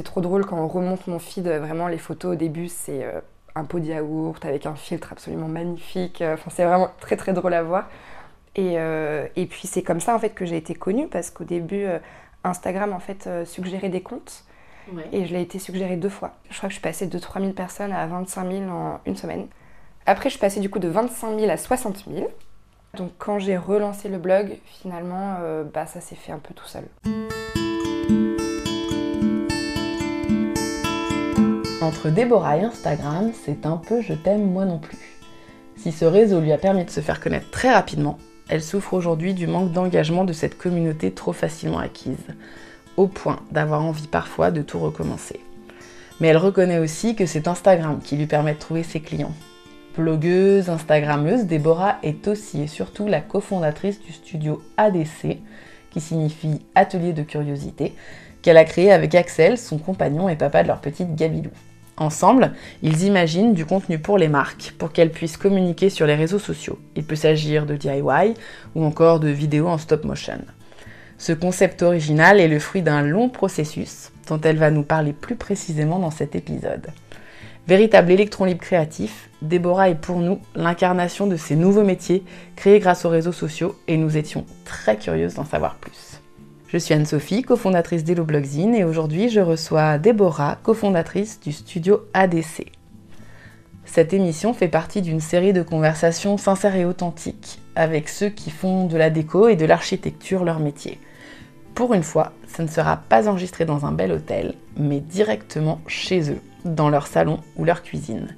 c'est trop drôle quand on remonte mon feed. Vraiment, les photos au début, c'est un pot de yaourt avec un filtre absolument magnifique. Enfin, c'est vraiment très très drôle à voir. Et, et puis c'est comme ça en fait que j'ai été connue parce qu'au début, Instagram en fait suggérait des comptes. Et je l'ai été suggérée deux fois. Je crois que je suis passée de 3000 personnes à 25 000 en une semaine. Après, je suis passée du coup de 25 000 à 60 000. Donc quand j'ai relancé le blog, finalement, euh, bah, ça s'est fait un peu tout seul. Entre Déborah et Instagram, c'est un peu je t'aime moi non plus. Si ce réseau lui a permis de se faire connaître très rapidement, elle souffre aujourd'hui du manque d'engagement de cette communauté trop facilement acquise au point d'avoir envie parfois de tout recommencer. Mais elle reconnaît aussi que c'est Instagram qui lui permet de trouver ses clients. Blogueuse, Instagrammeuse, Déborah est aussi et surtout la cofondatrice du studio ADC, qui signifie Atelier de Curiosité, qu'elle a créé avec Axel, son compagnon et papa de leur petite Gabilou. Ensemble, ils imaginent du contenu pour les marques, pour qu'elles puissent communiquer sur les réseaux sociaux. Il peut s'agir de DIY ou encore de vidéos en stop motion. Ce concept original est le fruit d'un long processus dont elle va nous parler plus précisément dans cet épisode. Véritable électron libre créatif, Déborah est pour nous l'incarnation de ces nouveaux métiers créés grâce aux réseaux sociaux et nous étions très curieuses d'en savoir plus. Je suis Anne-Sophie, cofondatrice d'Hello Blogzine et aujourd'hui je reçois Déborah, cofondatrice du studio ADC. Cette émission fait partie d'une série de conversations sincères et authentiques avec ceux qui font de la déco et de l'architecture leur métier. Pour une fois, ça ne sera pas enregistré dans un bel hôtel, mais directement chez eux, dans leur salon ou leur cuisine.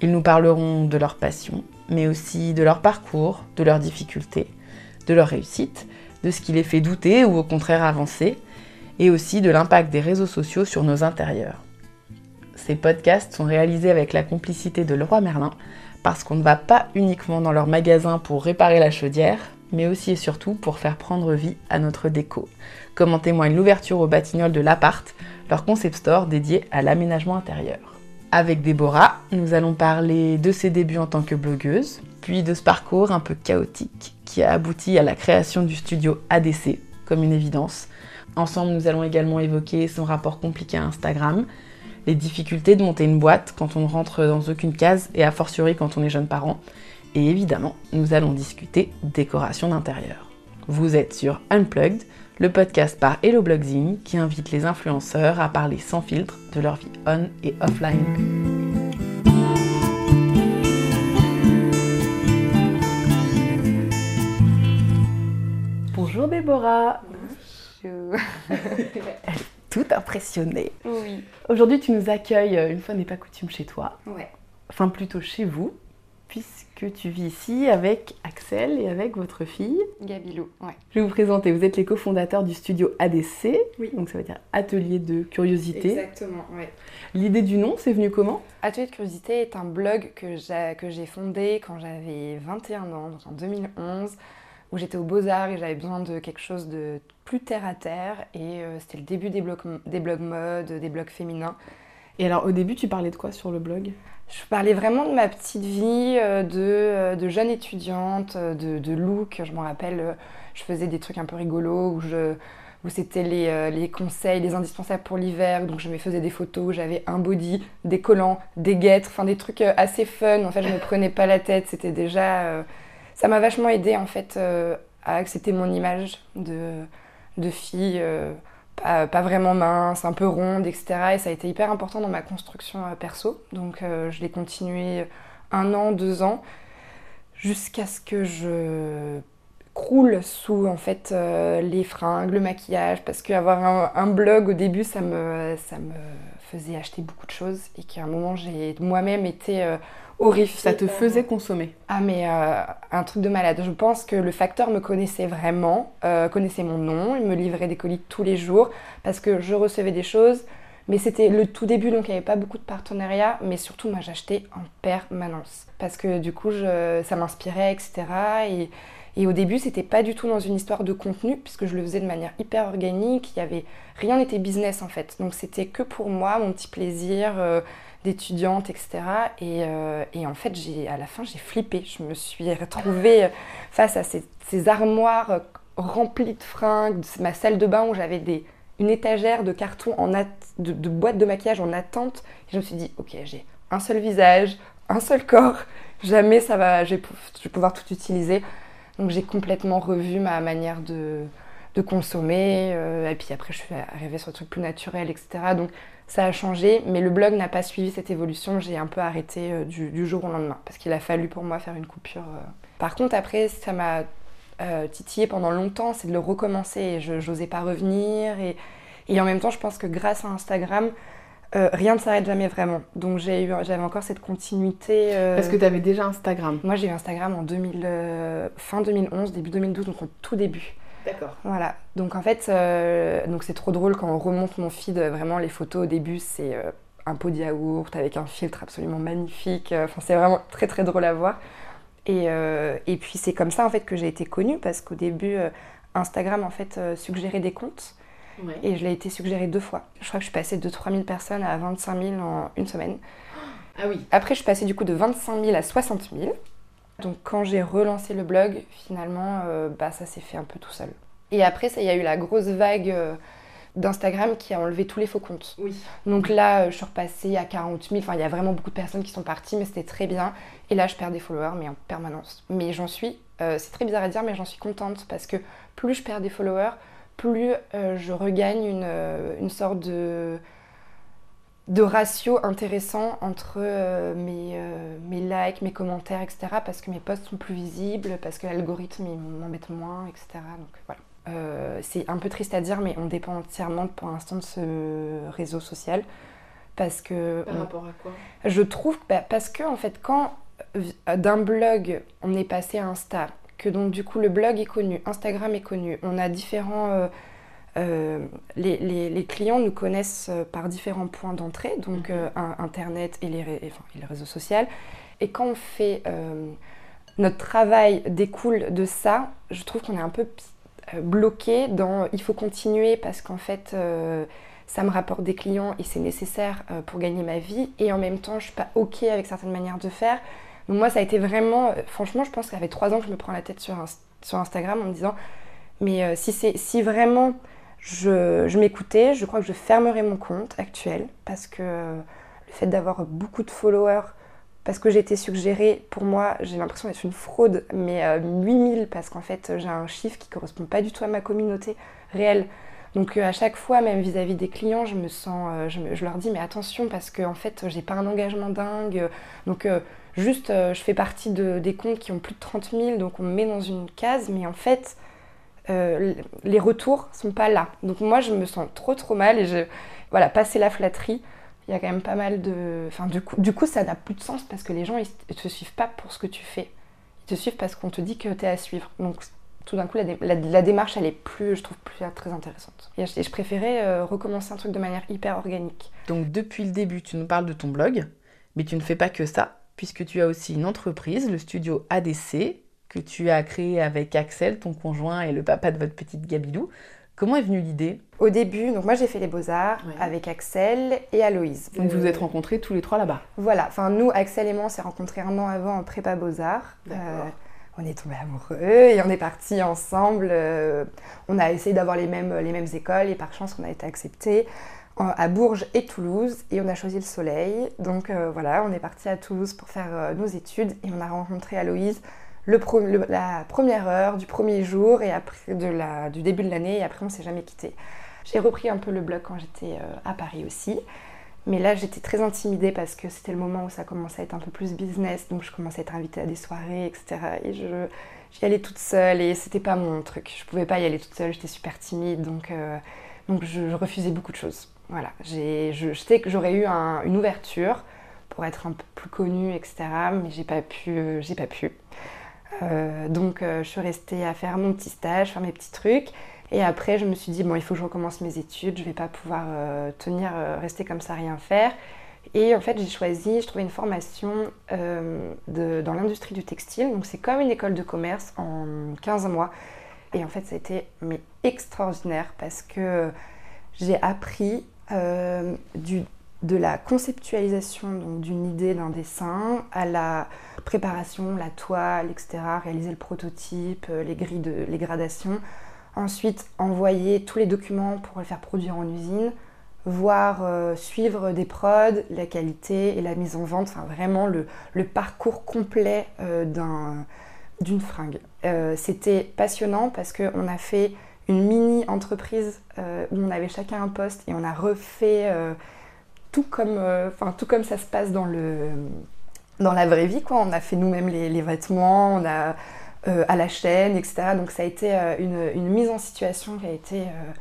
Ils nous parleront de leur passion, mais aussi de leur parcours, de leurs difficultés, de leur réussite, de ce qui les fait douter ou au contraire avancer, et aussi de l'impact des réseaux sociaux sur nos intérieurs. Ces podcasts sont réalisés avec la complicité de Leroy Merlin, parce qu'on ne va pas uniquement dans leur magasin pour réparer la chaudière, mais aussi et surtout pour faire prendre vie à notre déco, comme en témoigne l'ouverture au batignolles de l'Appart, leur concept store dédié à l'aménagement intérieur. Avec Déborah, nous allons parler de ses débuts en tant que blogueuse, puis de ce parcours un peu chaotique qui a abouti à la création du studio ADC, comme une évidence. Ensemble, nous allons également évoquer son rapport compliqué à Instagram, les difficultés de monter une boîte quand on ne rentre dans aucune case et a fortiori quand on est jeune parent, et évidemment, nous allons discuter décoration d'intérieur. Vous êtes sur Unplugged, le podcast par Hello Blogzine qui invite les influenceurs à parler sans filtre de leur vie on et offline. Déborah. Bonjour. Tout impressionnée. Oui. Aujourd'hui, tu nous accueilles, une fois n'est pas coutume, chez toi. Ouais. Enfin, plutôt chez vous puisque tu vis ici avec Axel et avec votre fille. Gabilou, ouais. Je vais vous présenter. Vous êtes les cofondateurs du studio ADC. Oui. Donc ça veut dire Atelier de Curiosité. Exactement, ouais. L'idée du nom, c'est venu comment? Atelier de Curiosité est un blog que j'ai fondé quand j'avais 21 ans, donc en 2011, où j'étais au Beaux-Arts et j'avais besoin de quelque chose de plus terre à terre. Et euh, c'était le début des blogs, des blogs mode, des blogs féminins. Et alors au début, tu parlais de quoi sur le blog? Je parlais vraiment de ma petite vie euh, euh, de, jeune étudiante, de, de look. Je me rappelle, je faisais des trucs un peu rigolos où, où c'était les, conseils, les indispensables pour l'hiver. Donc je me faisais des photos, j'avais un body, des collants, des guêtres, enfin des trucs assez fun. En fait, je ne me prenais pas la tête. C'était déjà. Ça m'a vachement aidé en fait à accepter mon image de, de fille pas, vraiment mince, un peu ronde, etc. Et ça a été hyper important dans ma construction euh, perso. Donc euh, je l'ai continué un an, deux ans, jusqu'à ce que je croule sous en fait euh, les fringues, le maquillage, parce qu'avoir un, un, blog au début, ça me, ça me faisait acheter beaucoup de choses et qu'à un moment j'ai moi-même été horrifique. Ça te faisait consommer Ah mais euh, un truc de malade. Je pense que le facteur me connaissait vraiment, euh, connaissait mon nom, il me livrait des colis tous les jours parce que je recevais des choses. Mais c'était le tout début, donc il n'y avait pas beaucoup de partenariats. Mais surtout, moi, j'achetais en permanence. Parce que du coup, ça m'inspirait, etc. Et, et, au début, c'était pas du tout dans une histoire de contenu, puisque je le faisais de manière hyper organique. Il y avait rien n'était business en fait. Donc c'était que pour moi, mon petit plaisir. Euh, d'étudiante, etc. Euh, et, en fait, à la fin, j'ai flippé. Je me suis retrouvée face à ces, armoires remplies de fringues, ma salle de bain où j'avais une étagère de carton en de, de boîtes de maquillage en attente. Et je me suis dit, ok, j'ai un seul visage, un seul corps, jamais ça va, je vais, pouvoir tout utiliser. Donc j'ai complètement revu ma manière de, de consommer. Euh, et puis après, je suis arrivée sur un truc plus naturel, etc. Donc ça a changé, mais le blog n'a pas suivi cette évolution. J'ai un peu arrêté euh, du, jour au lendemain parce qu'il a fallu pour moi faire une coupure. Euh. Par contre, après, ça m'a titillé pendant longtemps, c'est de le recommencer. Et je n'osais pas revenir. Et, et, en même temps, je pense que grâce à Instagram, rien ne s'arrête jamais vraiment. Donc j'avais encore cette continuité. Parce que tu avais déjà Instagram Moi j'ai eu Instagram en 2000, fin 2011, début 2012, donc au tout début. D'accord. Voilà. Donc en fait, euh, donc c'est trop drôle quand on remonte mon feed. Vraiment, les photos au début, c'est euh, un pot de yaourt avec un filtre absolument magnifique. Enfin, c'est vraiment très très drôle à voir. Et, euh, et puis c'est comme ça en fait que j'ai été connue parce qu'au début, Instagram en fait suggérait des comptes. Et je l'ai été suggéré deux fois. Je crois que je suis passée de 3000 personnes à 25 000 en une semaine. Ah oui. Après, je suis passée du coup de 25 000 à 60 000. Donc quand j'ai relancé le blog, finalement, euh, bah, ça s'est fait un peu tout seul. Et après, il y a eu la grosse vague euh, d'Instagram qui a enlevé tous les faux comptes. Oui. Donc là, euh, je suis repassée à 40 000. Enfin, il y a vraiment beaucoup de personnes qui sont parties, mais c'était très bien. Et là, je perds des followers, mais en permanence. Mais j'en suis, c'est très bizarre à dire, mais j'en suis contente parce que plus je perds des followers, plus je regagne une, une sorte de de ratio intéressant entre euh, mes, euh, mes, likes, mes commentaires, etc. Parce que mes posts sont plus visibles, parce que l'algorithme m'embête moins, etc. Donc voilà. Euh, c'est un peu triste à dire, mais on dépend entièrement pour l'instant de ce réseau social. Parce que. Par rapport à quoi? Je trouve. Bah, parce que, en fait, quand d'un blog on est passé à Insta, que donc du coup le blog est connu, Instagram est connu, on a différents euh, les, clients nous connaissent euh, par différents points d'entrée, donc mhm. euh, Internet et les, les, réseaux sociaux. Et quand on fait notre travail découle de ça, je trouve qu'on est un peu bloqué dans il faut continuer parce qu'en fait ça me rapporte des clients et c'est nécessaire pour gagner ma vie et en même temps je suis pas ok avec certaines manières de faire. Donc moi ça a été vraiment, franchement je pense qu'avec trois ans que je me prends la tête sur, sur Instagram en me disant mais si, si vraiment je, m'écoutais, je crois que je fermerai mon compte actuel parce que le fait d'avoir beaucoup de followers, parce que j'ai été suggérée, pour moi, j'ai l'impression d'être une fraude, mais 8000 euh, parce qu'en fait, j'ai un chiffre qui correspond pas du tout à ma communauté réelle. Donc euh, à chaque fois, même vis-à-vis des clients, je me sens, euh, je, leur dis mais attention parce que en fait, j'ai pas un engagement dingue. Donc juste, je fais partie de, des comptes qui ont plus de 30 000, donc on me met dans une case, mais en fait, euh, les retours sont pas là. Donc moi, je me sens trop trop mal et je, voilà, passer la flatterie, il y a quand même pas mal de... Enfin, du coup, du coup ça n'a plus de sens parce que les gens, ils te suivent pas pour ce que tu fais. Ils te suivent parce qu'on te dit que tu es à suivre. Donc tout d'un coup, la, démarche, elle est plus, je trouve, plus très intéressante. Et je, préférais euh, recommencer un truc de manière hyper organique. Donc depuis le début, tu nous parles de ton blog, mais tu ne fais pas que ça, puisque tu as aussi une entreprise, le studio ADC, que tu as créé avec Axel, ton conjoint et le papa de votre petite Gabidou. Comment est venue l'idée? Au début, donc moi j'ai fait les beaux-arts avec Axel et Aloïse. Donc vous vous êtes rencontrés tous les trois là-bas? Voilà, enfin nous, Axel et moi, on s'est rencontrés un an avant en prépa beaux-arts. Euh, on est tombés amoureux et on est partis ensemble. Euh, on a essayé d'avoir les mêmes, les mêmes écoles et par chance on a été acceptés à Bourges et Toulouse et on a choisi le soleil. Donc euh, voilà, on est partis à Toulouse pour faire nos études et on a rencontré Aloïse la première heure du premier jour et après de la, du début de l'année et après on s'est jamais quitté. J'ai repris un peu le blog quand j'étais euh, à Paris aussi. Mais là, j'étais très intimidée parce que c'était le moment où ça commençait à être un peu plus business, donc je commençais à être invitée à des soirées, etc. Et je, j'y allais toute seule et c'était pas mon truc. Je pouvais pas y aller toute seule, j'étais super timide, donc, euh, donc je, refusais beaucoup de choses. Voilà, j'ai, je, sais que j'aurais eu une ouverture pour être un peu plus connue, etc. Mais j'ai pas pu, euh, j'ai pas pu. Euh, donc euh, je suis restée à faire mon petit stage, faire mes petits trucs. Et après, je me suis dit, bon, il faut que je recommence mes études, je vais pas pouvoir euh, tenir, rester comme ça, rien faire. Et en fait, j'ai choisi, je trouvais une formation dans l'industrie du textile. Donc c'est comme une école de commerce en 15 mois. Et en fait, ça a été mais, extraordinaire parce que j'ai appris du de la conceptualisation d'une idée, d'un dessin, à la préparation, la toile, etc., réaliser le prototype, euh, les grilles les gradations. Ensuite, envoyer tous les documents pour les faire produire en usine, voir suivre des prods, la qualité et la mise en vente, enfin vraiment le, le parcours complet d'une fringue. C'était passionnant parce qu'on a fait une mini entreprise où on avait chacun un poste et on a refait tout comme, enfin tout comme ça se passe dans le dans la vraie vie, quoi. On a fait nous-mêmes les, vêtements, on a euh, à la chaîne, etc. Donc ça a été euh, une, mise en situation qui a été euh,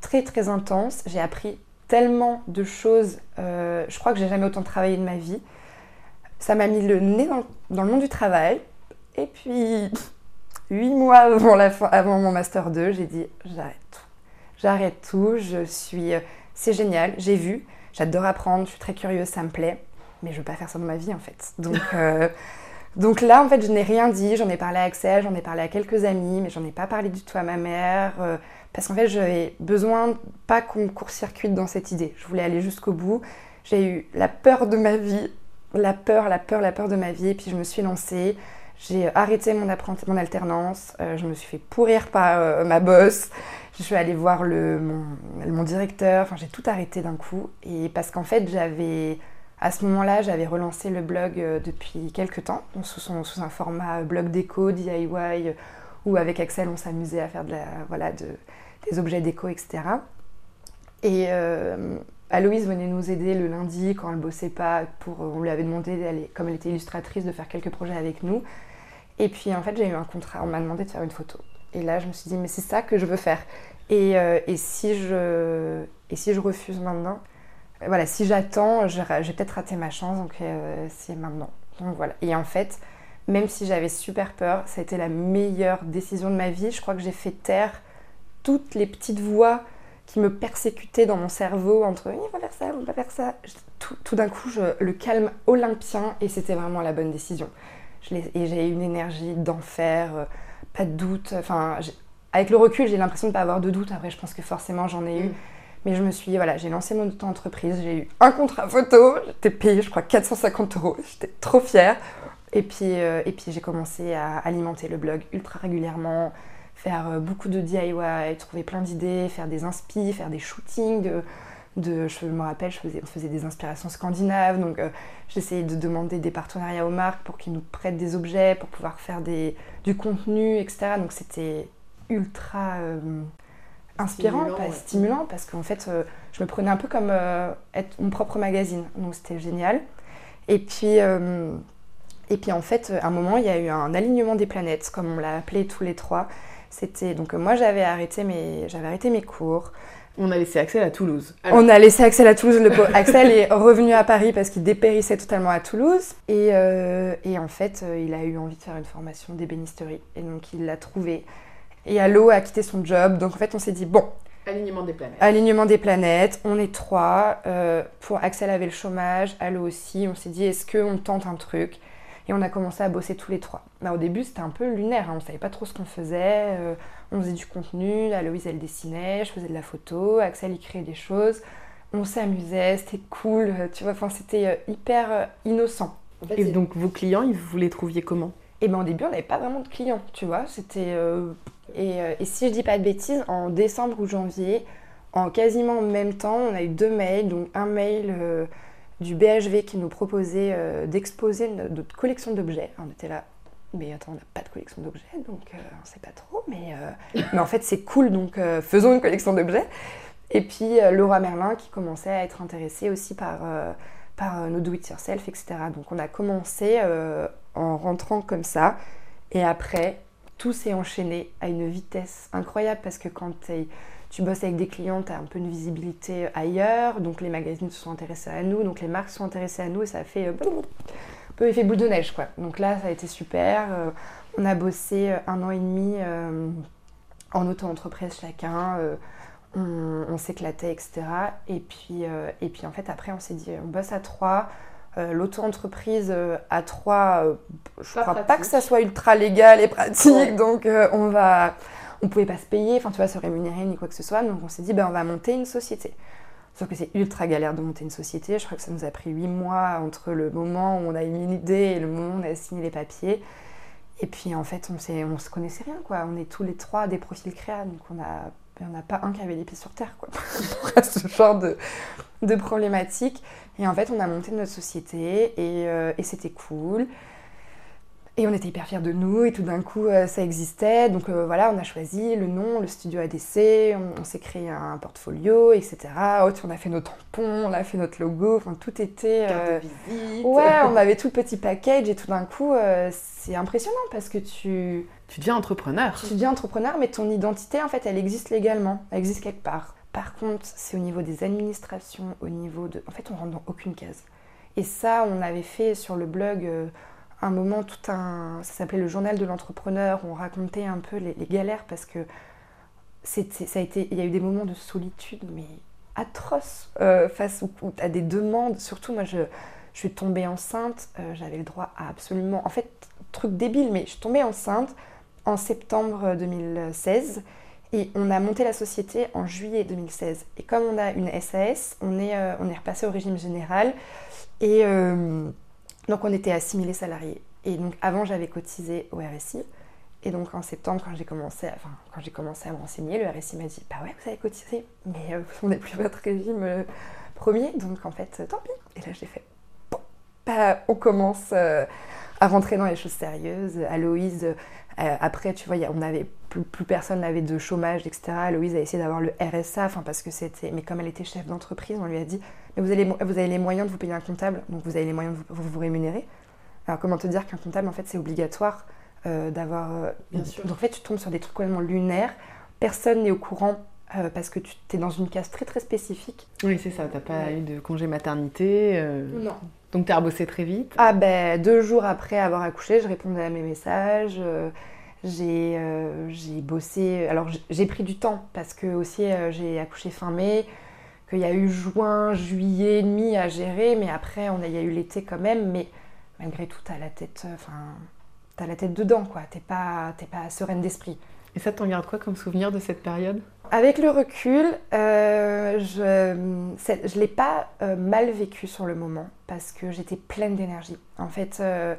très très intense. J'ai appris tellement de choses. je crois que j'ai jamais autant travaillé de ma vie. Ça m'a mis le nez dans, le monde du travail. Et puis, huit mois avant, la fin, avant mon master 2, j'ai dit j'arrête tout. J'arrête tout. Je suis. C'est génial. J'ai vu. J'adore apprendre. Je suis très curieuse. Ça me plaît mais je veux pas faire ça dans ma vie en fait. Donc, euh, donc là, en fait, je n'ai rien dit. J'en ai parlé à Axel, j'en ai parlé à quelques amis, mais j'en ai pas parlé du tout à ma mère. Euh, parce qu'en fait, j'avais besoin pas qu'on court-circuite dans cette idée. Je voulais aller jusqu'au bout. J'ai eu la peur de ma vie, la peur, la peur, la peur de ma vie. Et puis je me suis lancée. J'ai arrêté mon, mon alternance. Euh, je me suis fait pourrir par ma boss. Je suis allée voir le, mon, directeur. Enfin, j'ai tout arrêté d'un coup. Et parce qu'en fait, j'avais à ce moment-là, j'avais relancé le blog euh, depuis quelques temps, sous, un format blog déco, DIY, euh, où avec Axel, on s'amusait à faire de la, voilà, des objets déco, etc. Et euh, Aloïse venait nous aider le lundi quand elle bossait pas. Pour, on lui avait demandé, comme elle était illustratrice, de faire quelques projets avec nous. Et puis en fait, j'ai eu un contrat. On m'a demandé de faire une photo. Et là, je me suis dit, mais c'est ça que je veux faire. Et, et, si, je, refuse maintenant voilà, si j'attends, j'ai peut-être raté ma chance, donc euh, c'est maintenant. Donc voilà. Et en fait, même si j'avais super peur, ça a été la meilleure décision de ma vie. Je crois que j'ai fait taire toutes les petites voix qui me persécutaient dans mon cerveau entre il va faire ça, on va faire ça. Tout, d'un coup, le calme olympien et c'était vraiment la bonne décision. Et j'ai une énergie d'enfer, euh, pas de doute. Enfin, avec le recul, j'ai l'impression de ne pas avoir de doute. Après, je pense que forcément, j'en ai eu. Mm. Mais je me suis, voilà, j'ai lancé mon auto-entreprise, j'ai eu un contrat photo, j'étais payée, je crois, 450 euros, j'étais trop fière. Et puis, euh, et puis j'ai commencé à alimenter le blog ultra régulièrement, faire euh, beaucoup de DIY, trouver plein d'idées, faire des inspi, faire des shootings. De, de, je me rappelle, je faisais, on faisait des inspirations scandinaves, donc euh, j'essayais de demander des partenariats aux marques pour qu'ils nous prêtent des objets, pour pouvoir faire des, du contenu, etc. Donc c'était ultra inspirant, stimulant, pas stimulant, parce qu'en fait, euh, je me prenais un peu comme euh, être mon propre magazine. Donc c'était génial. Et puis, euh, et puis en fait, à un moment, il y a eu un alignement des planètes, comme on l'a appelé tous les trois. C'était donc moi j'avais arrêté mes j'avais arrêté mes cours. On a laissé Axel à Toulouse. On a laissé Axel à Toulouse. Le Axel est revenu à Paris parce qu'il dépérissait totalement à Toulouse. Et, et en fait, il a eu envie de faire une formation d'ébénisterie. Et donc, il l'a trouvé. Et Allo a quitté son job. Donc en fait, on s'est dit, bon. Alignement des planètes. Alignement des planètes. On est trois. Euh, pour Axel avait le chômage, Allo aussi. On s'est dit, est-ce qu'on tente un truc? Et on a commencé à bosser tous les trois. Bah, au début, c'était un peu lunaire. Hein. On savait pas trop ce qu'on faisait. Euh, on faisait du contenu. Aloïse, elle dessinait. Je faisais de la photo. Axel, il créait des choses. On s'amusait. C'était cool. Tu vois, enfin, c'était euh, hyper innocent. Et donc, vos clients, vous les trouviez comment? Et bien, au début, on n'avait pas vraiment de clients, tu vois. C'était euh, et, si je dis pas de bêtises, en décembre ou janvier, en quasiment même temps, on a eu deux mails. Donc un mail euh, du BHV qui nous proposait euh, d'exposer notre collection d'objets. On était là, mais attends, on n'a pas de collection d'objets, donc on ne sait pas trop. Mais, mais en fait, c'est cool, donc faisons une collection d'objets. Et puis Laura Merlin qui commençait à être intéressée aussi par, par nos do-it-yourself, etc. Donc on a commencé en rentrant comme ça. Et après, tout s'est enchaîné à une vitesse incroyable parce que quand tu bosses avec des clients, tu as un peu une visibilité ailleurs, donc les magazines se sont intéressés à nous, donc les marques sont intéressées à nous et ça fait euh, peu effet boule de neige quoi. Donc là, ça a été super. Euh, on a bossé euh, un an et demi en auto-entreprise chacun. on, s'éclatait, etc. Et puis, et puis en fait, après, on s'est dit, on bosse à trois. Euh, l'auto-entreprise euh, à trois, euh, je crois pas que ça soit ultra légal et pratique, donc on va, on pouvait pas se payer, enfin tu vois, se rémunérer ni quoi que ce soit, donc on s'est dit ben on va monter une société. Sauf que c'est ultra galère de monter une société. Je crois que ça nous a pris huit mois entre le moment où on a eu une idée et le moment où on a signé les papiers. Et puis en fait, on, on se connaissait rien quoi. On est tous les trois des profils créa, donc on a il n'y pas un qui avait les pieds sur terre, quoi, ce genre de, de problématiques. Et en fait, on a monté notre société et, euh, et c'était cool. Et on était hyper fiers de nous et tout d'un coup euh, ça existait. Donc euh, voilà, on a choisi le nom, le studio ADC, on, s'est créé un portfolio, etc. on a fait nos tampons, on a fait notre logo, enfin tout était... Euh, ouais, on avait tout le petit package et tout d'un coup c'est impressionnant parce que tu... Tu deviens entrepreneur. Tu deviens entrepreneur mais ton identité en fait elle existe légalement, elle existe quelque part. Par contre c'est au niveau des administrations, au niveau de... En fait on rentre dans aucune case. Et ça on avait fait sur le blog un moment, tout un, ça s'appelait le journal de l'entrepreneur, on racontait un peu les, galères parce que ça a été, il y a eu des moments de solitude, mais atroces euh, face à des demandes. Surtout, moi, je, je suis tombée enceinte, euh, j'avais le droit à absolument, en fait, truc débile, mais je suis tombée enceinte en septembre 2016 et on a monté la société en juillet 2016. Et comme on a une SAS, on est, euh, on est repassé au régime général et donc on était à 6000 salariés. Et donc avant j'avais cotisé au RSI. Et donc en septembre quand j'ai commencé, enfin, quand j'ai commencé à me renseigner, le RSI m'a dit bah ouais vous avez cotisé, mais euh, on n'est plus votre régime euh, premier, donc en fait tant pis. Et là j'ai fait bah, on commence euh, à rentrer dans les choses sérieuses. Aloïse, après tu vois, on avait plus, plus, personne n'avait de chômage, etc. Aloïse a essayé d'avoir le RSA, enfin parce que c'était, mais comme elle était chef d'entreprise, on lui a dit mais vous avez, vous avez les moyens de vous payer un comptable, donc vous avez les moyens de vous, vous, rémunérer. Alors comment te dire qu'un comptable, en fait, c'est obligatoire euh, d'avoir... Euh, Bien sûr. Donc en fait, tu tombes sur des trucs complètement lunaires. Personne n'est au courant euh, parce que tu es dans une case très très spécifique. Oui, c'est ça. T'as pas eu de congé maternité. Non. Donc tu as rebossé très vite. Ah ben, deux jours après avoir accouché, je répondais à mes messages. j'ai bossé. Alors j'ai pris du temps parce que aussi j'ai accouché fin mai qu'il y a eu juin, juillet et demi à gérer, mais après, on a, il y a eu l'été quand même, mais malgré tout, t'as la tête, euh, enfin, t'as la tête dedans, quoi. T'es pas, t'es pas sereine d'esprit. Et ça, t'en gardes quoi comme souvenir de cette période? Avec le recul, euh, je ne l'ai pas euh, mal vécu sur le moment, parce que j'étais pleine d'énergie. En fait, euh,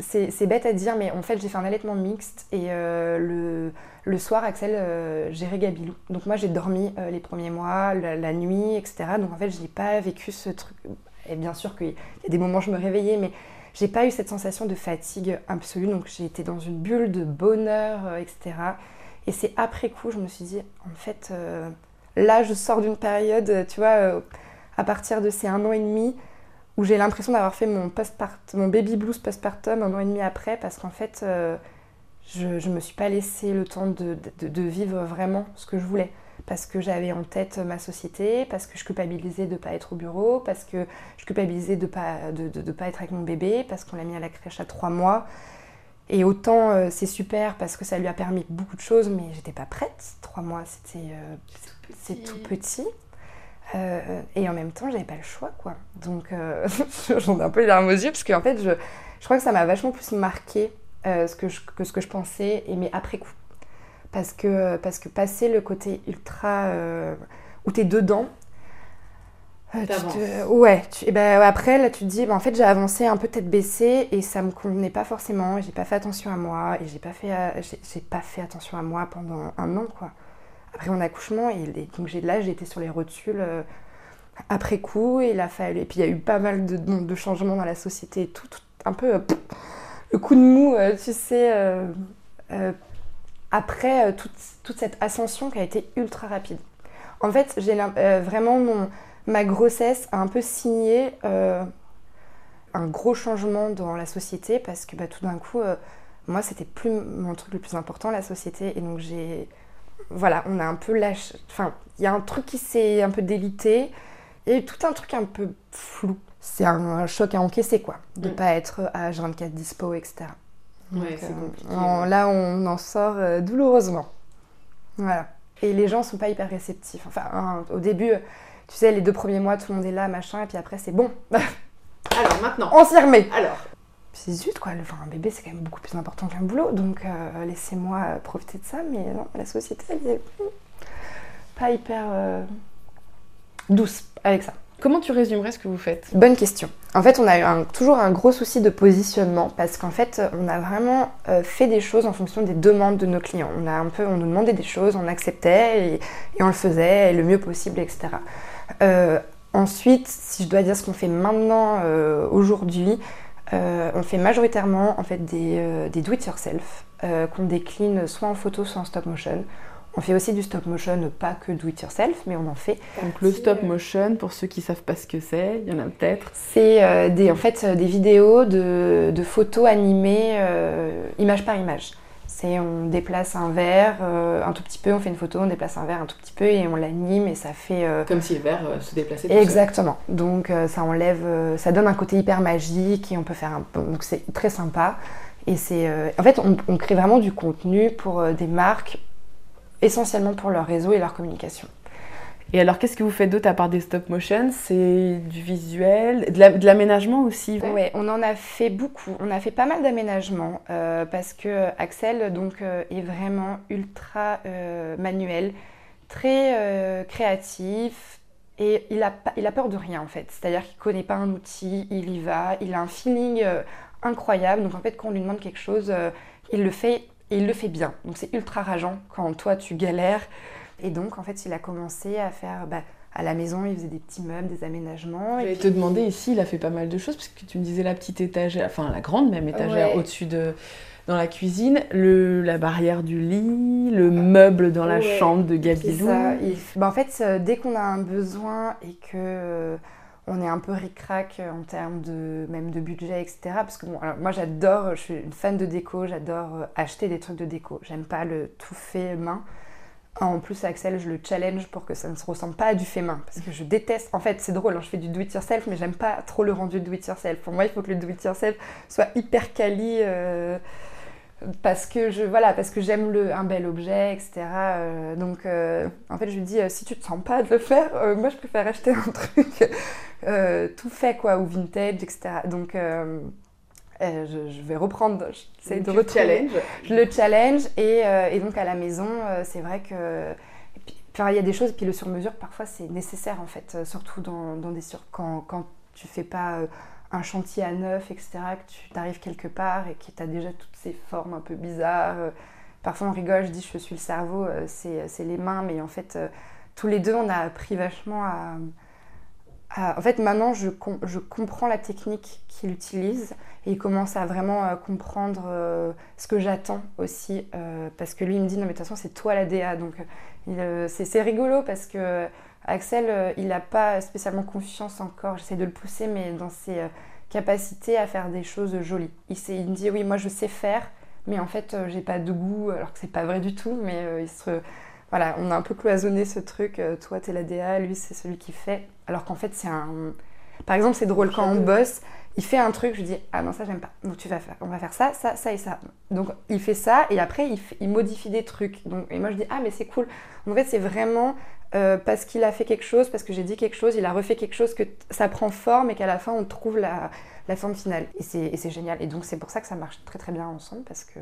c'est bête à dire, mais en fait, j'ai fait un allaitement mixte et le, soir, Axel gérait Gabilou. Donc, moi, j'ai dormi les premiers mois, la, nuit, etc. Donc, en fait, je n'ai pas vécu ce truc. Et bien sûr qu'il y a des moments où je me réveillais, mais j'ai pas eu cette sensation de fatigue absolue. Donc, j'ai été dans une bulle de bonheur, etc. Et c'est après coup, je me suis dit, en fait, là, je sors d'une période, tu vois, à partir de ces un an et demi où j'ai l'impression d'avoir fait mon, mon baby blues postpartum un an et demi après, parce qu'en fait, euh, je ne me suis pas laissé le temps de, vivre vraiment ce que je voulais. Parce que j'avais en tête ma société, parce que je culpabilisais de ne pas être au bureau, parce que je culpabilisais de ne pas être avec mon bébé, parce qu'on l'a mis à la crèche à trois mois. Et autant euh, c'est super parce que ça lui a permis beaucoup de choses, mais j'étais pas prête. Trois mois, c'était euh, c'est tout petit. Euh, et en même temps, j'avais pas le choix, quoi. Donc, j'en ai un peu les larmes aux yeux, parce qu'en fait, je, je, crois que ça m'a vachement plus marqué ce que, je, que ce que je pensais, et mais après coup. Parce que, parce que passer le côté ultra. où t'es dedans. Te... Ouais, et ben, après, là, tu te dis, ben, en fait, j'ai avancé un peu tête baissée, et ça me convenait pas forcément, et j'ai pas fait attention à moi, et j'ai pas, fait, j'ai pas fait attention à moi pendant un an, quoi après mon accouchement. Et, donc là, j'étais sur les rotules euh, après coup. Et, la et puis il y a eu pas mal de, de, changements dans la société et tout. un peu euh, le coup de mou, euh, tu sais, après toute, toute, cette ascension qui a été ultra rapide. En fait, j'ai vraiment mon, ma grossesse a un peu signé un gros changement dans la société parce que bah, tout d'un coup, moi, c'était plus mon truc le plus important, la société. Et donc, j'ai voilà, on a un peu lâché. Enfin, il y a un truc qui s'est un peu délité et tout un truc un peu flou. C'est un, choc à encaisser, quoi, de ne mm. pas être à 24 dispo, etc. ouais, c'est euh, là, on en sort euh, douloureusement. Voilà. Et les gens sont pas hyper réceptifs. Enfin, au début, tu sais, les deux premiers mois, tout le monde est là, machin, et puis après, c'est bon. Alors maintenant. On s'y remet. Alors c'est zut quoi, enfin, un bébé c'est quand même beaucoup plus important qu'un boulot, donc euh, laissez-moi profiter de ça, mais non, la société elle est pas hyper euh, douce avec ça. Comment tu résumerais ce que vous faites? Bonne question. En fait, on a eu toujours un gros souci de positionnement parce qu'en fait, on a vraiment euh, fait des choses en fonction des demandes de nos clients. On a un peu, on nous demandait des choses, on acceptait et, on le faisait le mieux possible, etc. Euh, ensuite, si je dois dire ce qu'on fait maintenant, euh, aujourd'hui, on fait majoritairement en fait des, des do-it-yourself qu'on décline soit en photo, soit en stop motion. On fait aussi du stop motion, pas que do it yourself, mais on en fait. Donc le stop motion, pour ceux qui savent pas ce que c'est, il y en a peut-être. C'est euh, des, en fait des vidéos de, photos animées euh, image par image. C'est on déplace un verre euh, un tout petit peu, on fait une photo, on déplace un verre un tout petit peu et on l'anime et ça fait. Comme si le verre se déplaçait. Exactement. Donc ça enlève, ça donne un côté hyper magique et on peut faire un. Donc c'est très sympa. Et c'est, en fait, on, on, crée vraiment du contenu pour des marques essentiellement pour leur réseau et leur communication. Et alors, qu'est-ce que vous faites d'autre à part des stop motion? C'est du visuel, de l'aménagement aussi? Oui, on en a fait beaucoup. On a fait pas mal d'aménagements euh, parce que Axel donc, euh, est vraiment ultra euh, manuel, très créatif et il a, il a peur de rien en fait. C'est-à-dire qu'il ne connaît pas un outil, il y va, il a un feeling incroyable. Donc en fait, quand on lui demande quelque chose, il le fait et il le fait bien. Donc c'est ultra rageant quand toi tu galères. Et donc en fait il a commencé à faire... Bah, à la maison, il faisait des petits meubles, des aménagements. Je vais te demander ici, il a fait pas mal de choses, parce que tu me disais la petite étagère, enfin la grande même étagère au-dessus de, dans la cuisine, le, la barrière du lit, le meuble dans la chambre de Gabilou. Ça. Bah, en fait, euh, dès qu'on a un besoin et que euh, on est un peu ric-rac en termes de même de budget, etc. Parce que moi j'adore, je suis une fan de déco, j'adore euh, acheter des trucs de déco. J'aime pas le tout fait main. En plus, Axel, je le challenge pour que ça ne se ressemble pas à du fait main. Parce que je déteste. En fait, c'est drôle, hein, je fais du do it yourself, mais j'aime pas trop le rendu do it yourself. Pour moi, il faut que le do it yourself soit hyper quali. Euh, parce que je voilà parce que j'aime le un bel objet etc euh, donc euh, en fait je lui dis si tu te sens pas de le faire moi je préfère acheter un truc tout fait quoi ou vintage etc donc je, vais reprendre j'essaie de retrouver challenge. je le challenge et, et donc à la maison c'est vrai que il y a des choses puis le sur mesure parfois c'est nécessaire en fait surtout dans, dans des sur quand quand tu fais pas un chantier à neuf, etc., que tu t'arrives quelque part et que tu as déjà toutes ces formes un peu bizarres. Euh, parfois on rigole, je dis je suis le cerveau, euh, c'est les mains, mais en fait, euh, tous les deux, on a appris vachement à... En fait, maintenant, je, comprends la technique qu'il utilise et il commence à vraiment comprendre ce que j'attends aussi. parce que lui, il me dit, non mais de toute façon, c'est toi la DA. Donc, c'est rigolo parce que Axel, euh, il n'a pas spécialement confiance encore, j'essaie de le pousser, mais dans ses euh, capacités à faire des choses jolies. Il, me dit oui, moi je sais faire, mais en fait euh, j'ai pas de goût, alors que c'est pas vrai du tout, mais il se... Voilà, on a un peu cloisonné ce truc, toi t'es la DA, lui c'est celui qui fait, alors qu'en fait c'est un... Par exemple, c'est drôle quand on bosse, il fait un truc, je dis ah non ça j'aime pas. Donc tu vas faire, on va faire ça, ça, ça et ça. Donc il fait ça et après il, modifie des trucs. Donc et moi je dis ah mais c'est cool. En fait c'est vraiment euh, parce qu'il a fait quelque chose, parce que j'ai dit quelque chose, il a refait quelque chose que ça prend forme et qu'à la fin on trouve la, forme finale. Et c'est génial. Et donc c'est pour ça que ça marche très très bien ensemble parce que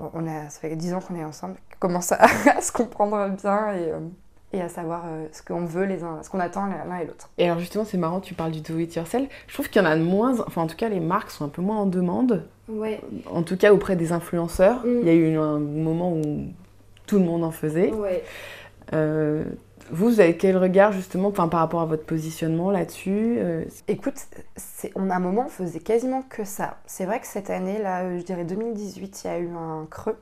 bon, on a, ça fait 10 ans qu'on est ensemble, qu'on commence à, se comprendre bien et, euh, à savoir euh, ce qu'on veut, les uns, ce qu'on attend l'un et l'autre. Et alors justement c'est marrant, tu parles du do it yourself. Je trouve qu'il y en a de moins, enfin en tout cas les marques sont un peu moins en demande. Ouais. En tout cas auprès des influenceurs. Mm. Il y a eu un moment où tout le monde en faisait. Ouais. Euh, vous, avez quel regard justement par rapport à votre positionnement là-dessus euh, Écoute, on a un moment, on faisait quasiment que ça. C'est vrai que cette année, là, euh, je dirais 2018, il y a eu un creux.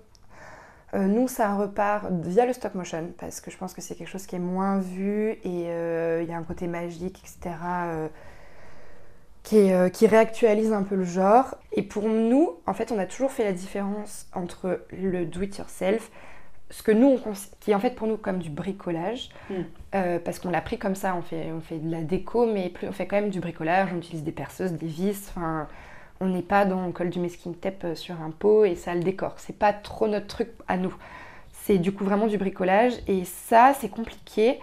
nous, ça repart via le stop motion parce que je pense que c'est quelque chose qui est moins vu et il y a un côté magique, etc. Qui, qui, réactualise un peu le genre. Et pour nous, en fait, on a toujours fait la différence entre le do-it-yourself ce que nous, on, qui est en fait pour nous comme du bricolage, hmm. euh, parce qu'on l'a pris comme ça, on fait, on fait de la déco, mais plus, on fait quand même du bricolage, on utilise des perceuses, des vis, enfin, on n'est pas dans on colle du masking tape euh, sur un pot et ça le décore. C'est pas trop notre truc à nous. C'est du coup vraiment du bricolage et ça, c'est compliqué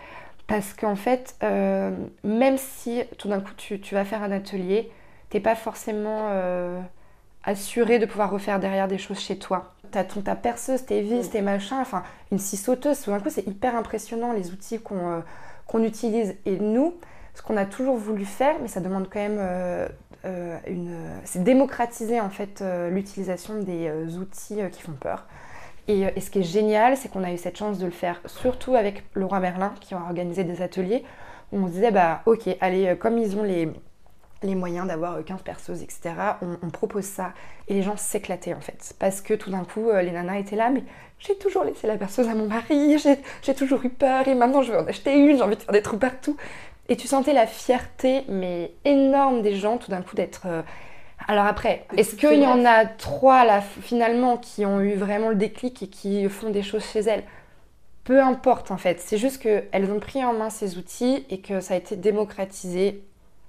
parce qu'en fait, euh, même si tout d'un coup tu, tu, vas faire un atelier, t'es pas forcément assuré de pouvoir refaire derrière des choses chez toi. T'as ton, ta perceuse, tes vis, tes machins, enfin une scie sauteuse, tout d'un coup c'est hyper impressionnant les outils qu'on euh, qu'on utilise. Et nous, ce qu'on a toujours voulu faire, mais ça demande quand même une. C'est démocratiser en fait l'utilisation des outils qui font peur. Et, et, ce qui est génial, c'est qu'on a eu cette chance de le faire, surtout avec Laurent Merlin, qui a organisé des ateliers où on se disait, bah ok, allez, comme ils ont les, les moyens d'avoir 15 perceuses, etc. On, propose ça et les gens s'éclataient en fait. Parce que tout d'un coup, euh, les nanas étaient là, mais j'ai toujours laissé la perceuse à mon mari, j'ai toujours eu peur et maintenant je veux en acheter une, j'ai envie de faire des trous partout. Et tu sentais la fierté, mais énorme des gens tout d'un coup d'être. Euh, alors après, est-ce qu'il y en a trois là finalement qui ont eu vraiment le déclic et qui font des choses chez elles? Peu importe en fait, c'est juste qu'elles ont pris en main ces outils et que ça a été démocratisé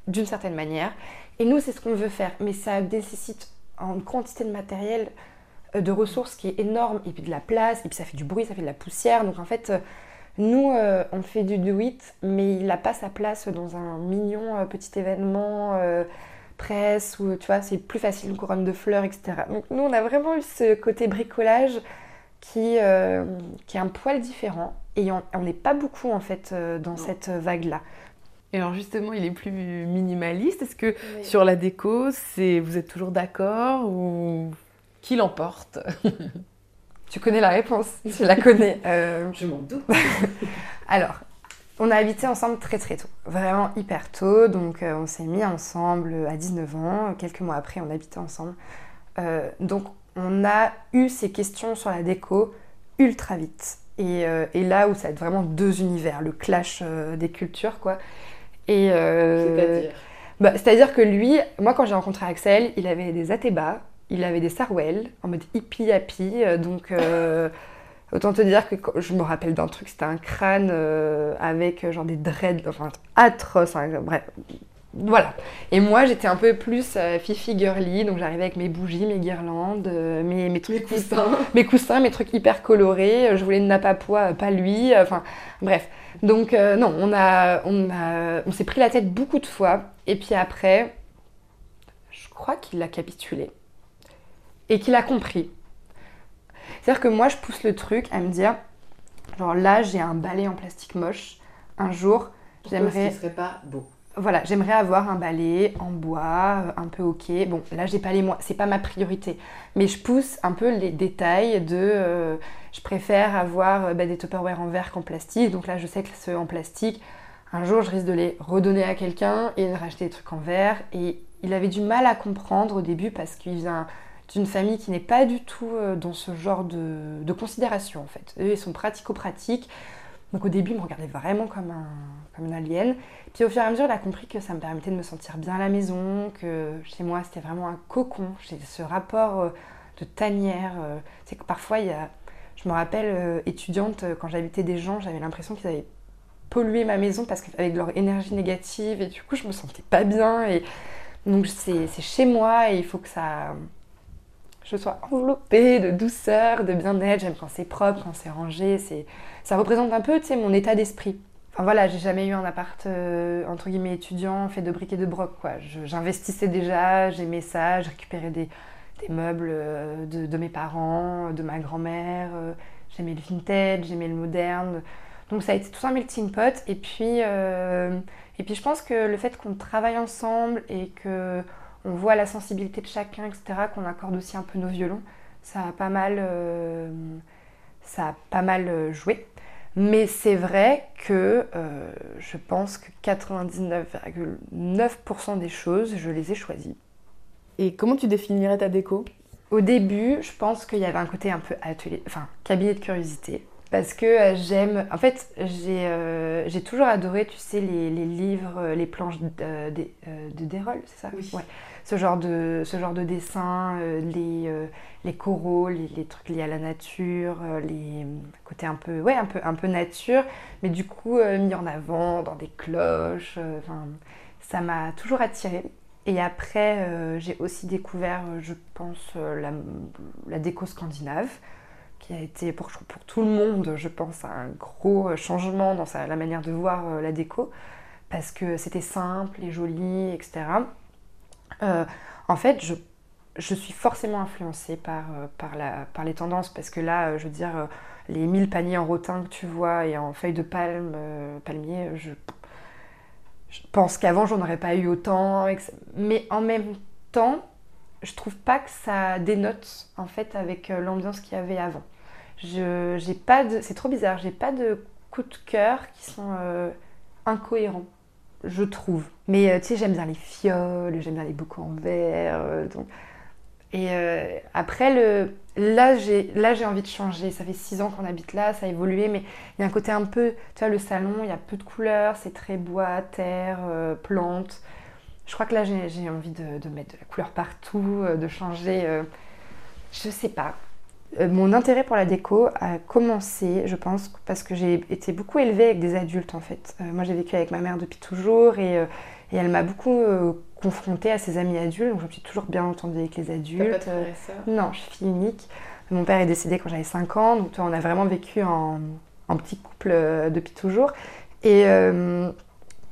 d'une certaine manière. Et nous, c'est ce qu'on veut faire. Mais ça nécessite une quantité de matériel, euh, de ressources qui est énorme, et puis de la place, et puis ça fait du bruit, ça fait de la poussière. Donc en fait, euh, nous, euh, on fait du do it, mais il n'a pas sa place dans un mignon petit événement presse, où tu vois, c'est plus facile une couronne de fleurs, etc. Donc nous, on a vraiment eu ce côté bricolage qui, qui est un poil différent. Et on n'est pas beaucoup en fait dans cette vague-là. Et alors justement, il est plus minimaliste. Est-ce que sur la déco, c'est vous êtes toujours d'accord ou qui l'emporte? Tu connais la réponse, je la connais. Euh, je m'en doute. alors, on a habité ensemble très très tôt, vraiment hyper tôt. Donc euh, on s'est mis ensemble à 19 ans. Quelques mois après, on habitait ensemble. Euh, donc on a eu ces questions sur la déco ultra vite. Et, et là où ça va être vraiment deux univers, le clash des cultures quoi. Et euh, C'est-à-dire bah, C'est-à-dire que lui, moi quand j'ai rencontré Axel, il avait des Ateba, il avait des Sarwell, en mode hippie happy, euh, donc euh, autant te dire que je me rappelle d'un truc, c'était un crâne avec genre des dreads, enfin atroce, hein, bref, voilà. Et moi, j'étais un peu plus fifi girly, donc j'arrivais avec mes bougies, mes guirlandes, mes, mes trucs. Mes coussins. mes coussins, mes trucs hyper colorés. Je voulais une nappe à pois, pas lui. Enfin, bref. Donc euh, non, on, a, on, a, on s'est pris la tête beaucoup de fois. Et puis après, je crois qu'il a capitulé. Et qu'il a compris. C'est-à-dire que moi, je pousse le truc à me dire, genre là, j'ai un balai en plastique moche. Un jour, j'aimerais... Ce serait pas beau? Voilà, j'aimerais avoir un balai en bois, euh, un peu ok. Bon, là, j'ai pas les moyens, c'est pas ma priorité. Mais je pousse un peu les détails de. Euh, je préfère avoir euh, bah, des Tupperware en verre qu'en plastique. Donc là, je sais que ceux en plastique, un jour, je risque de les redonner à quelqu'un et de racheter des trucs en verre. Et il avait du mal à comprendre au début parce qu'il vient d'une famille qui n'est pas du tout dans ce genre de, de considération en fait. Eux, ils sont pratico-pratiques. Donc au début, il me regardait vraiment comme un, comme une alien. Puis au fur et à mesure, il a compris que ça me permettait de me sentir bien à la maison, que chez moi, c'était vraiment un cocon. J'ai ce rapport euh, de tanière. C'est euh. que parfois, il y a... je me rappelle, euh, étudiante, quand j'habitais des gens, j'avais l'impression qu'ils avaient pollué ma maison parce qu'avec leur énergie négative, et du coup, je me sentais pas bien. Et donc c'est chez moi et il faut que ça je sois enveloppée de douceur, de bien-être. J'aime quand c'est propre, quand c'est rangé. C'est, ça représente un peu, tu sais, mon état d'esprit. Enfin voilà, j'ai jamais eu un appart euh, entre guillemets étudiant fait de briques et de broc quoi. j'investissais déjà, j'aimais ça, je récupérais des, des meubles euh, de, mes parents, de ma grand-mère. Euh, j'aimais le vintage, j'aimais le moderne. Donc ça a été tout un melting pot. Et puis, et puis je pense que le fait qu'on travaille ensemble et que on voit la sensibilité de chacun, etc., qu'on accorde aussi un peu nos violons, ça a pas mal, euh, ça a pas mal euh, joué. Mais c'est vrai que euh, je pense que 99,9% des choses, je les ai choisies. Et comment tu définirais ta déco? Au début, je pense qu'il y avait un côté un peu atelier, enfin cabinet de curiosité. Parce que j'aime. En fait, j'ai toujours adoré, tu sais, les, livres, les planches de, de, Dérol, c'est ça? Oui ce genre de, ce genre de dessin, euh, les, euh, les coraux, les, trucs liés à la nature, euh, les côtés un peu, ouais, un peu, un peu nature, mais du coup mis en avant dans des cloches. ça m'a toujours attiré. Et après, j'ai aussi découvert, je pense, la, la, déco scandinave, qui a été pour, pour tout le monde, je pense, un gros changement dans la manière de voir la déco, parce que c'était simple et joli, etc. Euh, en fait, je, je, suis forcément influencée par, euh, par, la, par les tendances parce que là, euh, je veux dire, les 1000 paniers en rotin que tu vois et en feuilles de palmier, je, pense qu'avant, j'en aurais pas eu autant. Mais en même temps, je trouve pas que ça dénote en fait avec l'ambiance qu'il y avait avant. Je, j'ai pas de, c'est trop bizarre, j'ai pas de coups de cœur qui sont incohérents, je trouve. Mais euh, tu sais, j'aime bien les fioles, j'aime bien les bouquets en verre. Et après, le, là, j'ai, envie de changer. Ça fait six ans qu'on habite là, ça a évolué, mais il y a un côté un peu, tu vois, le salon, il y a peu de couleurs, c'est très bois, terre, plantes je crois que là, j'ai envie de, mettre de la couleur partout, euh, de changer. Euh, je sais pas. Euh, mon intérêt pour la déco a commencé, je pense, parce que j'ai été beaucoup élevée avec des adultes en fait. moi, j'ai vécu avec ma mère depuis toujours et, et elle m'a beaucoup confrontée à ses amis adultes, donc je me suis toujours bien entendue avec les adultes. Pas non, je suis fille unique. Mon père est décédé quand j'avais 5 ans, donc on a vraiment vécu en, en petit couple depuis toujours. Et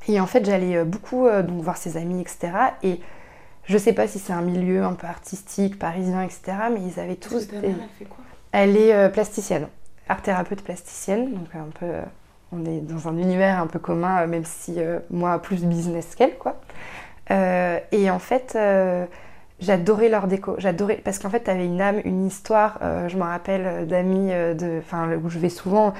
et en fait, j'allais euh, beaucoup euh, donc, voir ses amis, etc. Et je sais pas si c'est un milieu un peu artistique, parisien, etc. Mais ils avaient tous. des... elle fait quoi? Elle est euh, plasticienne, art thérapeute plasticienne. Donc un peu, on est dans un univers un peu commun, même si moi plus business qu'elle, quoi. et en fait, j'adorais leur déco. J'adorais parce qu'en fait, tu avais une âme, une histoire. je me rappelle d'amis de, enfin où je vais souvent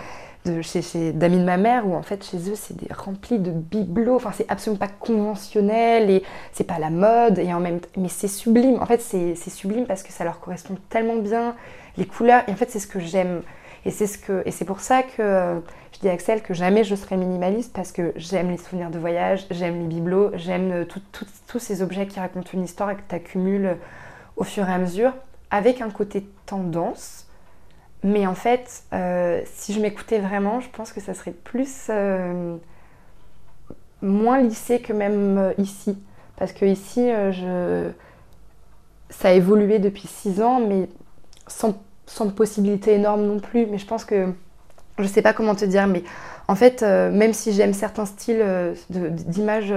chez, d'amis de ma mère où en fait chez eux c'est des remplis de bibelots. Enfin c'est absolument pas conventionnel et c'est pas la mode. Et en même mais c'est sublime. En fait c'est, sublime parce que ça leur correspond tellement bien les couleurs. Et en fait c'est ce que j'aime. Et c'est ce que c'est pour ça que je dis à Axel que jamais je serai minimaliste parce que j'aime les souvenirs de voyage j'aime les bibelots j'aime euh, tous ces objets qui racontent une histoire et que tu accumules au fur et à mesure avec un côté tendance mais en fait, euh, si je m'écoutais vraiment, je pense que ça serait plus euh, moins lissé que même euh, ici. Parce que ici, ça a évolué depuis six ans, mais sans, sans, possibilité énorme non plus. Mais je pense que, je sais pas comment te dire, mais en fait, même si j'aime certains styles d'images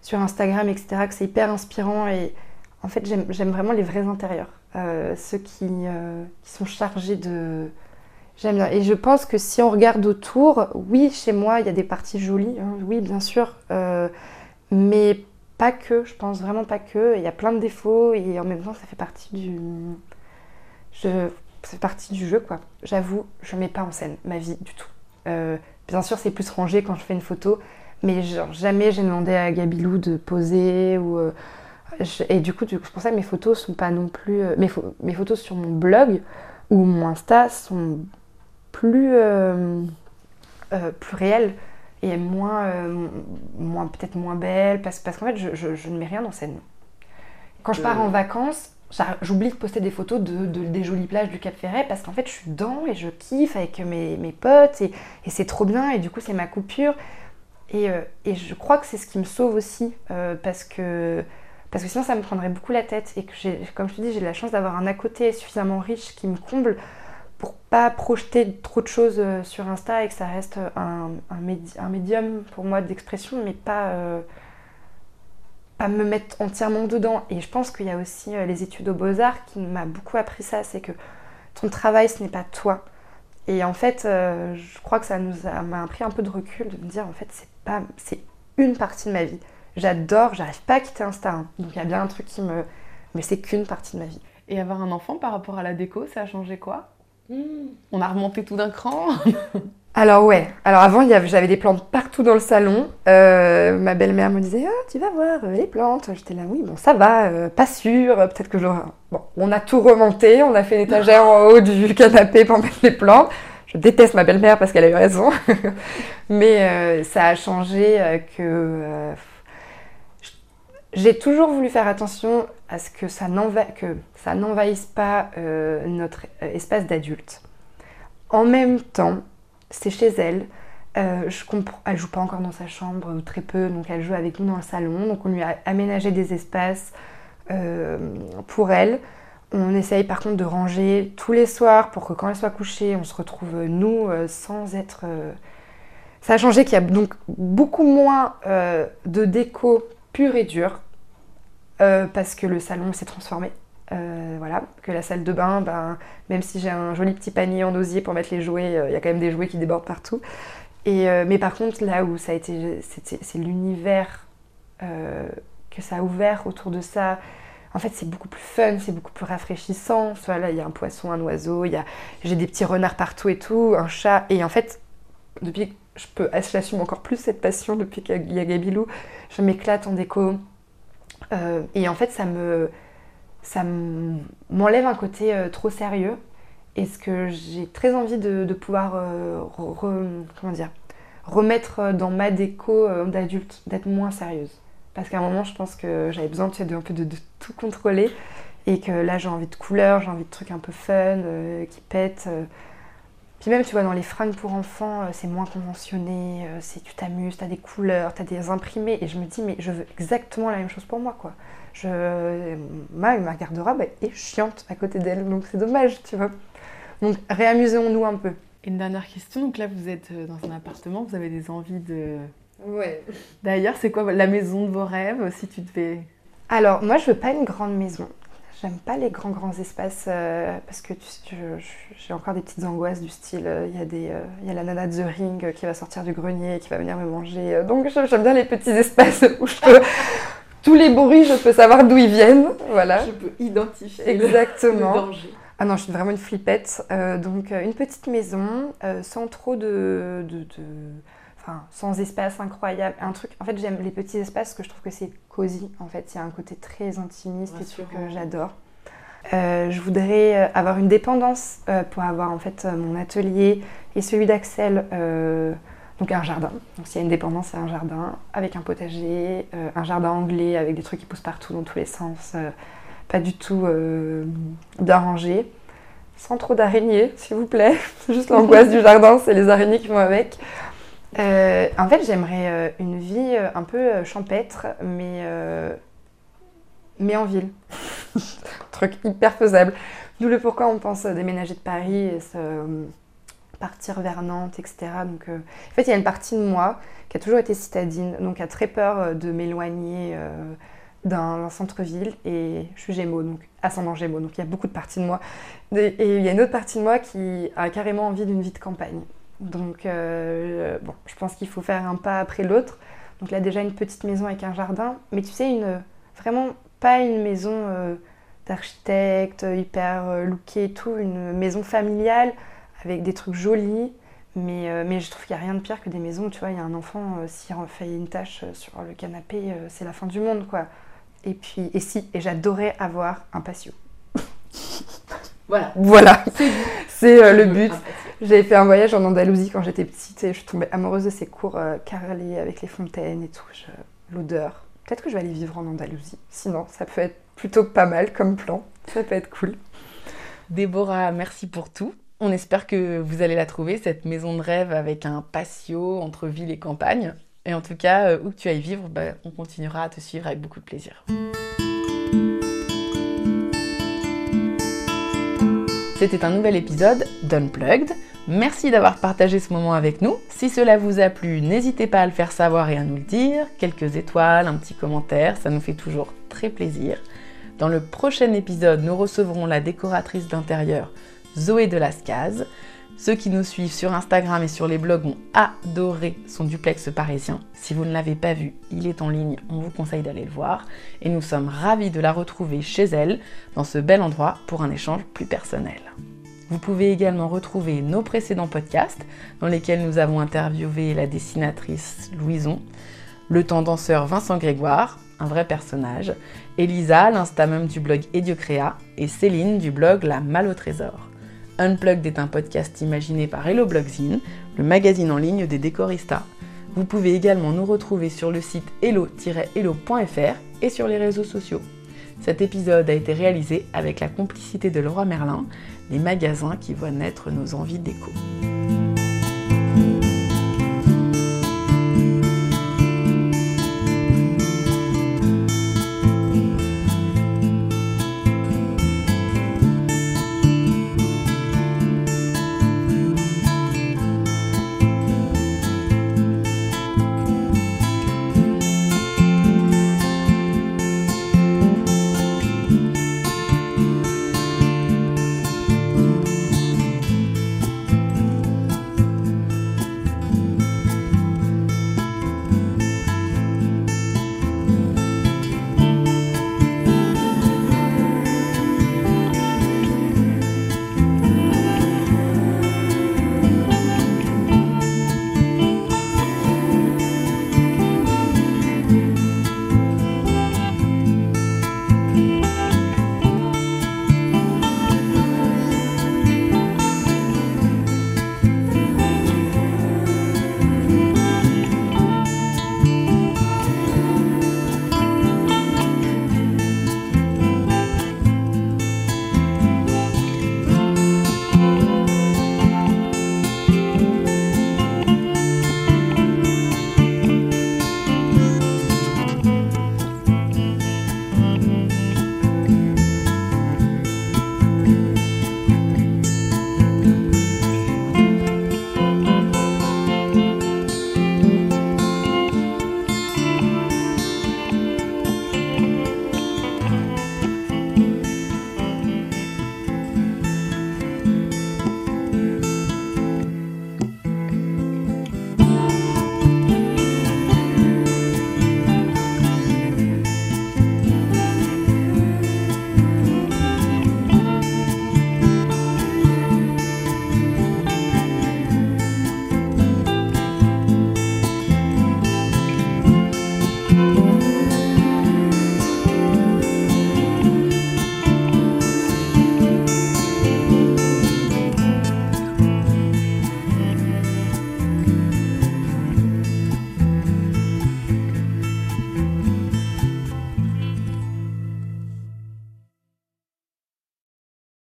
sur Instagram, etc., que c'est hyper inspirant, et en fait, j'aime vraiment les vrais intérieurs. Euh, ceux qui, euh, qui, sont chargés de... J'aime bien. Et je pense que si on regarde autour, oui, chez moi, il y a des parties jolies, hein, oui, bien sûr, euh, mais pas que, je pense vraiment pas que. Il y a plein de défauts et en même temps, ça fait partie du... Je... Partie du jeu, quoi. J'avoue, je mets pas en scène ma vie du tout. bien sûr, c'est plus rangé quand je fais une photo, mais genre, jamais j'ai demandé à Gabilou de poser ou et du coup, c'est pour ça que mes photos sont pas non plus. Euh, mes, mes, photos sur mon blog ou mon Insta sont plus, euh, euh, plus réelles et moins, moins peut-être moins belles parce, parce qu'en fait, je, je, ne mets rien en scène. Quand je pars en vacances, j'oublie de poster des photos de, des jolies plages du Cap Ferret parce qu'en fait, je suis dedans et je kiffe avec mes, mes potes et, et c'est trop bien et du coup, c'est ma coupure. Et, et, je crois que c'est ce qui me sauve aussi parce que parce que sinon, ça me prendrait beaucoup la tête. Et que, comme je te dis, j'ai la chance d'avoir un à côté suffisamment riche qui me comble pour pas projeter trop de choses euh, sur Insta et que ça reste un, un, médium pour moi d'expression, mais pas, euh, pas me mettre entièrement dedans. Et je pense qu'il y a aussi euh, les études aux beaux-arts qui m'a beaucoup appris ça, c'est que ton travail, ce n'est pas toi. Et en fait, je crois que ça nous m'a appris un peu de recul de me dire, en fait, c'est pas, c'est une partie de ma vie. J'adore, j'arrive pas à quitter Insta. Hein. Donc il y a bien un truc qui me. Mais c'est qu'une partie de ma vie. Et avoir un enfant par rapport à la déco, ça a changé quoi? Hmm. On a remonté tout d'un cran? Alors ouais, alors avant j'avais des plantes partout dans le salon. Euh, ma belle-mère me disait ah, tu vas voir euh, les plantes. J'étais là oui bon ça va, euh, pas sûr, peut-être que j'aurai. Bon, on a tout remonté, on a fait une étagère en haut du canapé pour mettre les plantes. Je déteste ma belle-mère parce qu'elle a eu raison, mais ça a changé que j'ai toujours voulu faire attention à ce que ça n'envahisse pas euh, notre euh, espace d'adulte. En même temps, c'est chez elle. Euh, je elle joue pas encore dans sa chambre, ou très peu, donc elle joue avec nous dans le salon. Donc on lui a aménagé des espaces pour elle. On essaye par contre de ranger tous les soirs pour que quand elle soit couchée, on se retrouve nous sans être. Ça a changé qu'il y a donc beaucoup moins de déco pure et dure, euh, parce que le salon s'est transformé. Euh, voilà, que la salle de bain, ben, même si j'ai un joli petit panier en osier pour mettre les jouets, euh, il y a quand même des jouets qui débordent partout. Et, mais par contre, là où ça a été, c'est l'univers que ça a ouvert autour de ça. En fait, c'est beaucoup plus fun, c'est beaucoup plus rafraîchissant. Il y a un poisson, un oiseau, j'ai des petits renards partout et tout, un chat. Et en fait, depuis je peux, j'assume encore plus cette passion depuis qu'il y a Gabilou. Je m'éclate en déco. Euh, et en fait, ça me, ça m'enlève un côté trop sérieux et ce que j'ai très envie de, pouvoir euh, comment dire, remettre dans ma déco euh, d'adulte, d'être moins sérieuse. Parce qu'à un moment, je pense que j'avais besoin de, un peu de, tout contrôler et que là, j'ai envie de couleurs, j'ai envie de trucs un peu fun, euh, qui pètent. Puis même, tu vois, dans les fringues pour enfants, c'est moins conventionné, c'est tu t'amuses, t'as des couleurs, t'as des imprimés. Et je me dis, mais je veux exactement la même chose pour moi, quoi. Je... Ma, ma garde-robe est chiante à côté d'elle, donc c'est dommage, tu vois. Donc réamusons-nous un peu. Une dernière question, donc là vous êtes euh, dans un appartement, vous avez des envies de... Ouais. D'ailleurs, c'est quoi la maison de vos rêves si tu devais... Alors moi je veux pas une grande maison. J'aime pas les grands grands espaces euh, parce que j'ai encore des petites angoisses du style euh, il y, a des, y a la nana de The Ring qui va sortir du grenier et qui va venir me manger. donc j'aime bien les petits espaces où je peux... Tous les bruits, je peux savoir d'où ils viennent. Voilà. Je peux identifier Exactement. le danger. Ah non, je suis vraiment une flippette. Euh, donc euh, une petite maison, euh, sans trop de, Enfin, sans espace incroyable. Un truc... En fait, j'aime les petits espaces parce que je trouve que c'est cosy. En fait, il y a un côté très intimiste et tout que j'adore. je voudrais avoir une dépendance pour avoir en fait mon atelier et celui d'Axel, donc un jardin. Donc s'il y a une dépendance, c'est un jardin avec un potager, un jardin anglais avec des trucs qui poussent partout dans tous les sens pas du tout euh, bien rangé. Sans trop d'araignées, s'il vous plaît. C'est juste l'angoisse du jardin, c'est les araignées qui vont avec. Euh, en fait, j'aimerais euh, une vie un peu champêtre, mais, mais en ville. Truc hyper faisable. D'où le pourquoi on pense déménager de Paris et partir vers Nantes, etc. Donc, en fait, il y a une partie de moi qui a toujours été citadine, donc a très peur de m'éloigner d'un centre-ville et je suis Gémeaux, donc ascendant Gémeaux, donc il y a beaucoup de parties de moi. Et il y a une autre partie de moi qui a carrément envie d'une vie de campagne. Donc euh, bon, je pense qu'il faut faire un pas après l'autre. Donc là déjà une petite maison avec un jardin, mais tu sais, une, vraiment pas une maison euh, d'architecte hyper euh, lookée et tout, une maison familiale avec des trucs jolis. Mais, mais, je trouve qu'il n'y a rien de pire que des maisons où tu vois, il y a un enfant, s'il fait une tâche sur le canapé, c'est la fin du monde quoi. Et puis, et si, et j'adorais avoir un patio. Voilà. Voilà. C'est euh, le but. J'avais fait un voyage en Andalousie quand j'étais petite et je suis tombée amoureuse de ces cours euh, carrelés avec les fontaines et tout. L'odeur. Peut-être que je vais aller vivre en Andalousie. Sinon, ça peut être plutôt pas mal comme plan. Ça peut être cool. Déborah, merci pour tout. On espère que vous allez la trouver, cette maison de rêve avec un patio entre ville et campagne. Et en tout cas, euh, où que tu ailles vivre, bah, on continuera à te suivre avec beaucoup de plaisir. C'était un nouvel épisode d'Unplugged. Merci d'avoir partagé ce moment avec nous. Si cela vous a plu, n'hésitez pas à le faire savoir et à nous le dire. Quelques étoiles, un petit commentaire, ça nous fait toujours très plaisir. Dans le prochain épisode, nous recevrons la décoratrice d'intérieur Zoé de Lascaz. Ceux qui nous suivent sur Instagram et sur les blogs ont adoré son duplex parisien. Si vous ne l'avez pas vu, il est en ligne, on vous conseille d'aller le voir. Et nous sommes ravis de la retrouver chez elle, dans ce bel endroit, pour un échange plus personnel. Vous pouvez également retrouver nos précédents podcasts, dans lesquels nous avons interviewé la dessinatrice Louison, le tendanceur Vincent Grégoire, un vrai personnage, Elisa, l'insta même du blog Ediocrea, et Céline du blog La Malle au Trésor. Unplugged est un podcast imaginé par Hello Blogzine, le magazine en ligne des décoristas. Vous pouvez également nous retrouver sur le site hello-hello.fr et sur les réseaux sociaux. Cet épisode a été réalisé avec la complicité de Leroy Merlin, les magasins qui voient naître nos envies déco.